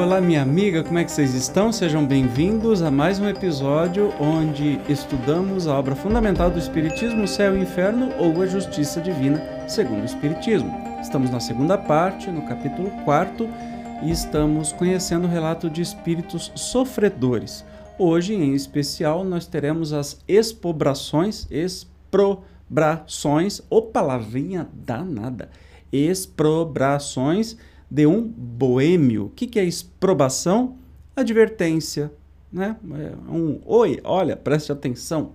olá, minha amiga, como é que vocês estão? Sejam bem-vindos a mais um episódio onde estudamos a obra fundamental do Espiritismo, Céu e Inferno ou a Justiça Divina, segundo o Espiritismo. Estamos na segunda parte, no capítulo 4, e estamos conhecendo o relato de espíritos sofredores. Hoje, em especial, nós teremos as expobrações, exprobrações, ô palavrinha danada, exprobrações de um boêmio. O que, que é exprobação? Advertência, né? É um oi, olha, preste atenção,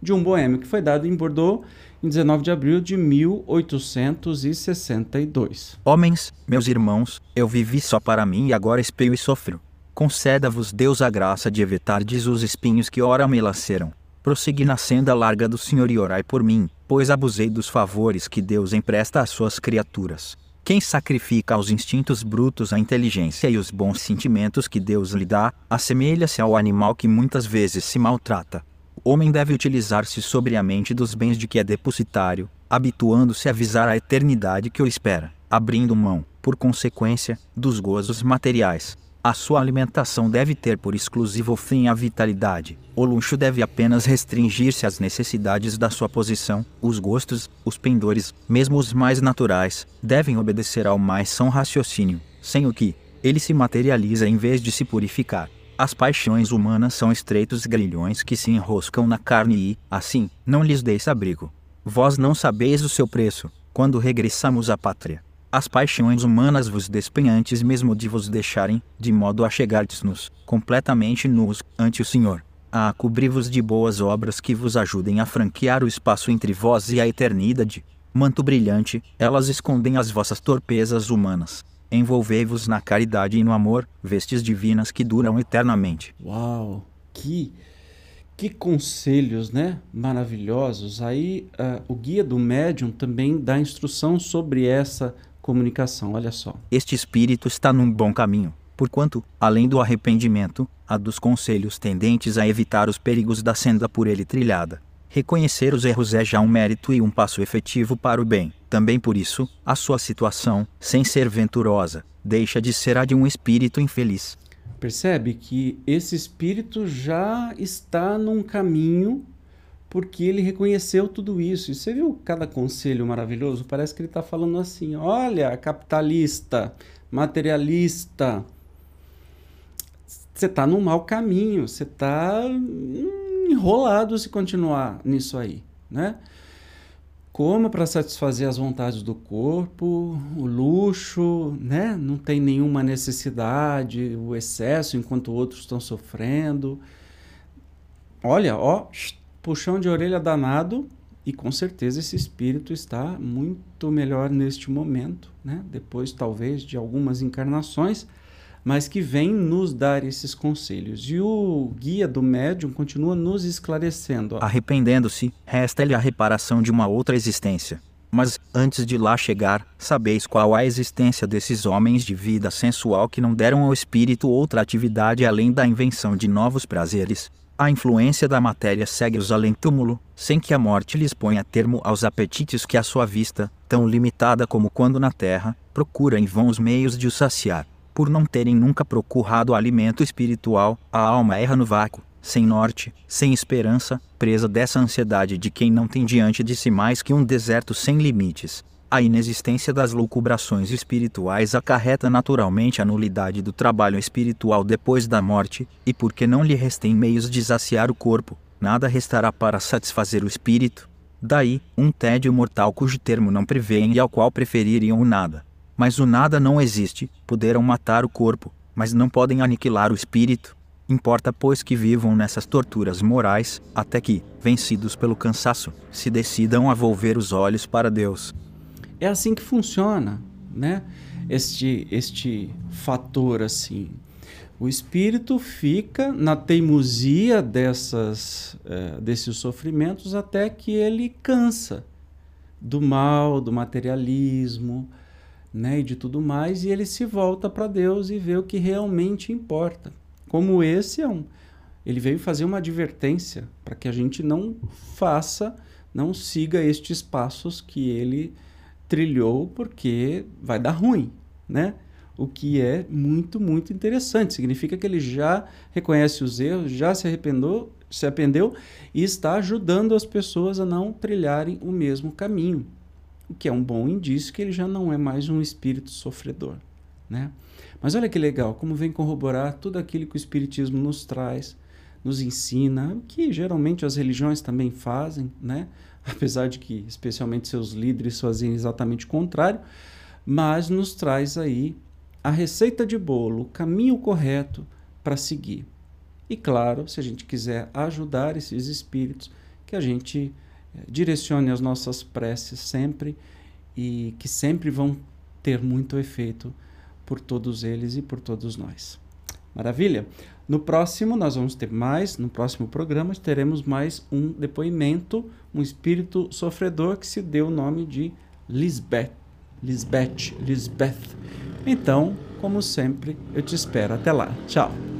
de um boêmio que foi dado em Bordeaux em 19 de abril de 1862. Homens, meus irmãos, eu vivi só para mim e agora espeio e sofro. Conceda-vos Deus a graça de evitardes os espinhos que ora me laceram. Prossegui na senda larga do Senhor e orai por mim, pois abusei dos favores que Deus empresta às suas criaturas. Quem sacrifica aos instintos brutos a inteligência e os bons sentimentos que Deus lhe dá, assemelha-se ao animal que muitas vezes se maltrata. O homem deve utilizar-se sobriamente dos bens de que é depositário, habituando-se a visar a eternidade que o espera, abrindo mão, por consequência, dos gozos materiais, a sua alimentação deve ter por exclusivo fim a vitalidade. O luxo deve apenas restringir-se às necessidades da sua posição. Os gostos, os pendores, mesmo os mais naturais, devem obedecer ao mais são raciocínio, sem o que ele se materializa em vez de se purificar. As paixões humanas são estreitos grilhões que se enroscam na carne e, assim, não lhes deis abrigo. Vós não sabeis o seu preço, quando regressamos à pátria as paixões humanas vos despem antes mesmo de vos deixarem, de modo a chegardes-nos, completamente nus, ante o Senhor. A cobri-vos de boas obras que vos ajudem a franquear o espaço entre vós e a eternidade. Manto brilhante, elas escondem as vossas torpezas humanas. Envolvei-vos na caridade e no amor, vestes divinas que duram eternamente. Uau! Que que conselhos, né? Maravilhosos. Aí uh, o guia do médium também dá instrução sobre essa comunicação. Olha só. Este espírito está num bom caminho, porquanto, além do arrependimento, há dos conselhos tendentes a evitar os perigos da senda por ele trilhada. Reconhecer os erros é já um mérito e um passo efetivo para o bem. Também por isso, a sua situação, sem ser venturosa, deixa de ser a de um espírito infeliz. Percebe que esse espírito já está num caminho porque ele reconheceu tudo isso. E você viu cada conselho maravilhoso? Parece que ele está falando assim: olha, capitalista, materialista, você está num mau caminho, você está enrolado se continuar nisso aí, né? Coma para satisfazer as vontades do corpo, o luxo, né? Não tem nenhuma necessidade, o excesso enquanto outros estão sofrendo. Olha, ó, puxão de orelha danado e com certeza esse espírito está muito melhor neste momento, né? depois talvez de algumas encarnações, mas que vem nos dar esses conselhos. E o guia do médium continua nos esclarecendo. Arrependendo-se, resta-lhe a reparação de uma outra existência. Mas, antes de lá chegar, sabeis qual a existência desses homens de vida sensual que não deram ao espírito outra atividade além da invenção de novos prazeres, a influência da matéria segue-os além-túmulo, sem que a morte lhes ponha termo aos apetites que a sua vista, tão limitada como quando na terra, procura em vão os meios de os saciar. Por não terem nunca procurado alimento espiritual, a alma erra no vácuo, sem norte, sem esperança, presa dessa ansiedade de quem não tem diante de si mais que um deserto sem limites, a inexistência das loucubrações espirituais acarreta naturalmente a nulidade do trabalho espiritual depois da morte, e porque não lhe restem meios de saciar o corpo, nada restará para satisfazer o espírito. Daí, um tédio mortal cujo termo não prevêem e ao qual prefeririam o nada. Mas o nada não existe, poderão matar o corpo, mas não podem aniquilar o espírito. Importa, pois, que vivam nessas torturas morais, até que, vencidos pelo cansaço, se decidam a volver os olhos para Deus. É assim que funciona, né? Este, este fator assim. O espírito fica na teimosia dessas, é, desses sofrimentos até que ele cansa do mal, do materialismo, né, e de tudo mais, e ele se volta para Deus e vê o que realmente importa. Como esse é um, ele veio fazer uma advertência para que a gente não faça, não siga estes passos que ele trilhou porque vai dar ruim, né? o que é muito, muito interessante. Significa que ele já reconhece os erros, já se arrependeu, se arrependeu e está ajudando as pessoas a não trilharem o mesmo caminho, o que é um bom indício que ele já não é mais um espírito sofredor, né? Mas olha que legal, como vem corroborar tudo aquilo que o espiritismo nos traz, nos ensina, que geralmente as religiões também fazem, né? Apesar de que especialmente seus líderes fazem exatamente o contrário, mas nos traz aí a receita de bolo, o caminho correto para seguir. E claro, se a gente quiser ajudar esses espíritos, que a gente eh, direcione as nossas preces sempre e que sempre vão ter muito efeito por todos eles e por todos nós. Maravilha? No próximo nós vamos ter mais, no próximo programa teremos mais um depoimento, um espírito sofredor que se deu o nome de Lisbeth. Lisbeth, Lisbeth. Então, como sempre, eu te espero. Até lá. Tchau.